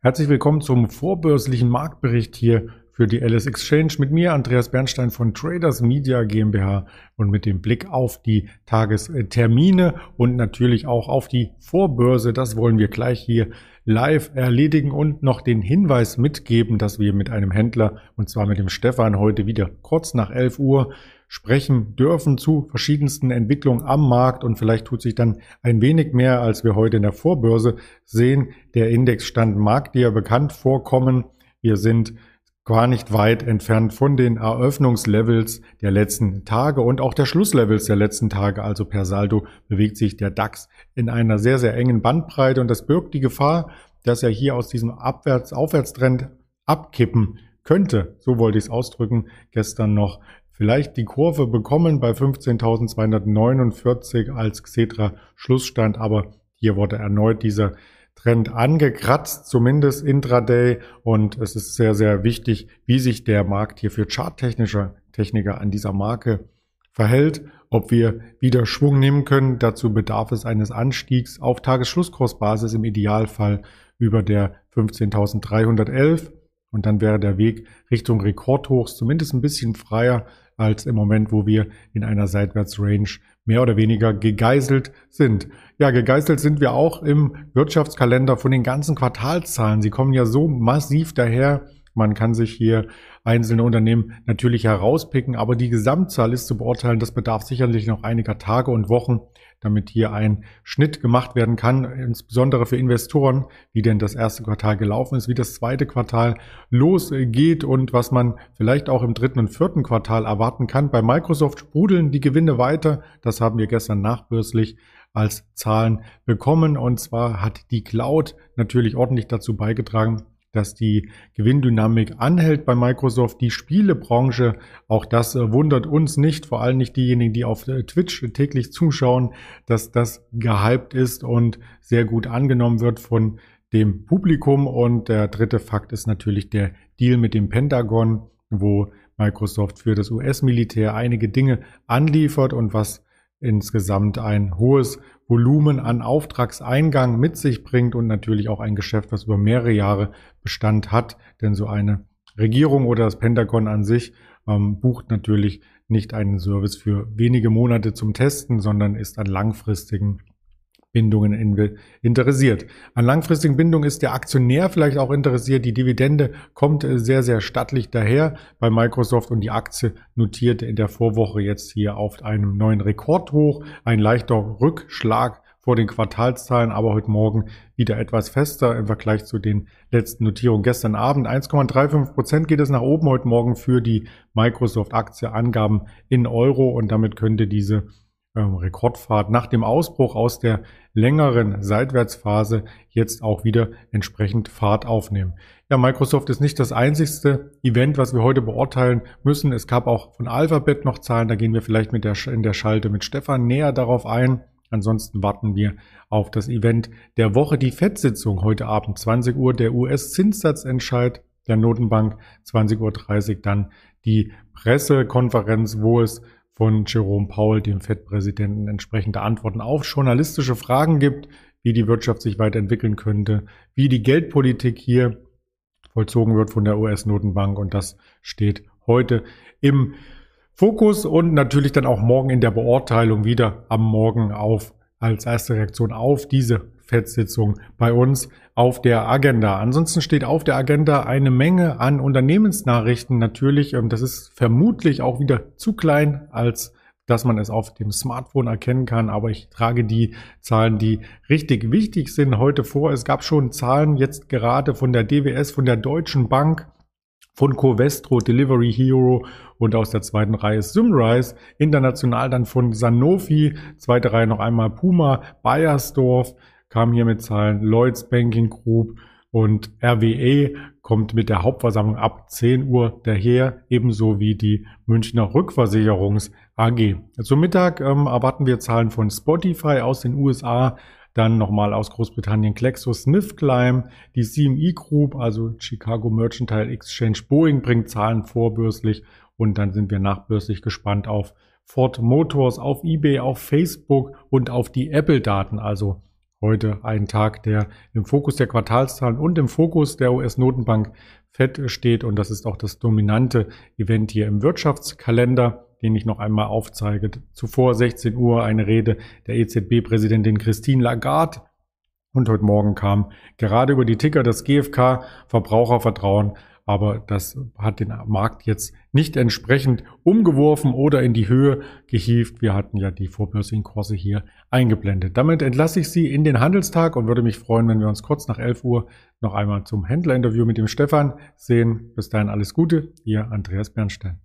Herzlich willkommen zum vorbörslichen Marktbericht hier für die LS Exchange mit mir, Andreas Bernstein von Traders Media GmbH und mit dem Blick auf die Tagestermine und natürlich auch auf die Vorbörse. Das wollen wir gleich hier live erledigen und noch den Hinweis mitgeben, dass wir mit einem Händler und zwar mit dem Stefan heute wieder kurz nach 11 Uhr sprechen dürfen zu verschiedensten Entwicklungen am Markt und vielleicht tut sich dann ein wenig mehr, als wir heute in der Vorbörse sehen. Der Indexstand mag dir bekannt vorkommen. Wir sind gar nicht weit entfernt von den Eröffnungslevels der letzten Tage und auch der Schlusslevels der letzten Tage. Also per Saldo bewegt sich der DAX in einer sehr, sehr engen Bandbreite und das birgt die Gefahr, dass er hier aus diesem Abwärts-Aufwärtstrend abkippen könnte. So wollte ich es ausdrücken. Gestern noch vielleicht die Kurve bekommen bei 15.249 als Xetra Schlussstand, aber hier wurde erneut dieser Trend angekratzt, zumindest intraday. Und es ist sehr, sehr wichtig, wie sich der Markt hier für charttechnische Techniker an dieser Marke verhält, ob wir wieder Schwung nehmen können. Dazu bedarf es eines Anstiegs auf Tagesschlusskursbasis im Idealfall über der 15.311. Und dann wäre der Weg Richtung Rekordhochs zumindest ein bisschen freier als im Moment, wo wir in einer Seitwärtsrange mehr oder weniger gegeißelt sind. Ja, gegeißelt sind wir auch im Wirtschaftskalender von den ganzen Quartalzahlen. Sie kommen ja so massiv daher. Man kann sich hier einzelne Unternehmen natürlich herauspicken, aber die Gesamtzahl ist zu beurteilen. Das bedarf sicherlich noch einiger Tage und Wochen, damit hier ein Schnitt gemacht werden kann, insbesondere für Investoren, wie denn das erste Quartal gelaufen ist, wie das zweite Quartal losgeht und was man vielleicht auch im dritten und vierten Quartal erwarten kann. Bei Microsoft sprudeln die Gewinne weiter. Das haben wir gestern nachbörslich als Zahlen bekommen. Und zwar hat die Cloud natürlich ordentlich dazu beigetragen, dass die Gewinndynamik anhält bei Microsoft. Die Spielebranche, auch das äh, wundert uns nicht, vor allem nicht diejenigen, die auf äh, Twitch täglich zuschauen, dass das gehypt ist und sehr gut angenommen wird von dem Publikum. Und der dritte Fakt ist natürlich der Deal mit dem Pentagon, wo Microsoft für das US-Militär einige Dinge anliefert und was insgesamt ein hohes Volumen an Auftragseingang mit sich bringt und natürlich auch ein Geschäft, was über mehrere Jahre Bestand hat. Denn so eine Regierung oder das Pentagon an sich ähm, bucht natürlich nicht einen Service für wenige Monate zum Testen, sondern ist an langfristigen Bindungen interessiert. An langfristigen Bindungen ist der Aktionär vielleicht auch interessiert. Die Dividende kommt äh, sehr, sehr stattlich daher bei Microsoft und die Aktie notierte in der Vorwoche jetzt hier auf einem neuen Rekordhoch. Ein leichter Rückschlag vor den Quartalszahlen, aber heute Morgen wieder etwas fester im Vergleich zu den letzten Notierungen gestern Abend. 1,35 Prozent geht es nach oben heute Morgen für die Microsoft-Aktie. Angaben in Euro und damit könnte diese ähm, Rekordfahrt nach dem Ausbruch aus der längeren Seitwärtsphase jetzt auch wieder entsprechend Fahrt aufnehmen. Ja, Microsoft ist nicht das einzigste Event, was wir heute beurteilen müssen. Es gab auch von Alphabet noch Zahlen, da gehen wir vielleicht mit der, in der Schalte mit Stefan näher darauf ein. Ansonsten warten wir auf das Event der Woche, die FED-Sitzung heute Abend 20 Uhr, der US-Zinssatzentscheid der Notenbank 20.30 Uhr, dann die Pressekonferenz, wo es von Jerome Powell, dem FED-Präsidenten, entsprechende Antworten auf journalistische Fragen gibt, wie die Wirtschaft sich weiterentwickeln könnte, wie die Geldpolitik hier vollzogen wird von der US-Notenbank. Und das steht heute im Fokus und natürlich dann auch morgen in der Beurteilung wieder am Morgen auf als erste Reaktion auf diese FED-Sitzung bei uns auf der Agenda. Ansonsten steht auf der Agenda eine Menge an Unternehmensnachrichten. Natürlich, ähm, das ist vermutlich auch wieder zu klein, als dass man es auf dem Smartphone erkennen kann. Aber ich trage die Zahlen, die richtig wichtig sind, heute vor. Es gab schon Zahlen jetzt gerade von der DWS, von der Deutschen Bank von Covestro, Delivery Hero und aus der zweiten Reihe Symrise. International dann von Sanofi, zweite Reihe noch einmal Puma, Bayersdorf kam hier mit Zahlen, Lloyds Banking Group und RWE kommt mit der Hauptversammlung ab 10 Uhr daher, ebenso wie die Münchner Rückversicherungs AG. Zum Mittag ähm, erwarten wir Zahlen von Spotify aus den USA, dann nochmal aus Großbritannien GlaxoSmithKline, die CME Group, also Chicago Mercantile Exchange Boeing bringt Zahlen vorbörslich und dann sind wir nachbörslich gespannt auf Ford Motors, auf eBay, auf Facebook und auf die Apple-Daten. Also heute ein Tag, der im Fokus der Quartalszahlen und im Fokus der US-Notenbank FED steht. Und das ist auch das dominante Event hier im Wirtschaftskalender, den ich noch einmal aufzeige. Zuvor 16 Uhr eine Rede der EZB-Präsidentin Christine Lagarde. Und heute Morgen kam gerade über die Ticker das GfK Verbrauchervertrauen aber das hat den Markt jetzt nicht entsprechend umgeworfen oder in die Höhe gehievt. Wir hatten ja die vorbörslichen Kurse hier eingeblendet. Damit entlasse ich Sie in den Handelstag und würde mich freuen, wenn wir uns kurz nach 11 Uhr noch einmal zum Händlerinterview mit dem Stefan sehen. Bis dahin alles Gute, Ihr Andreas Bernstein.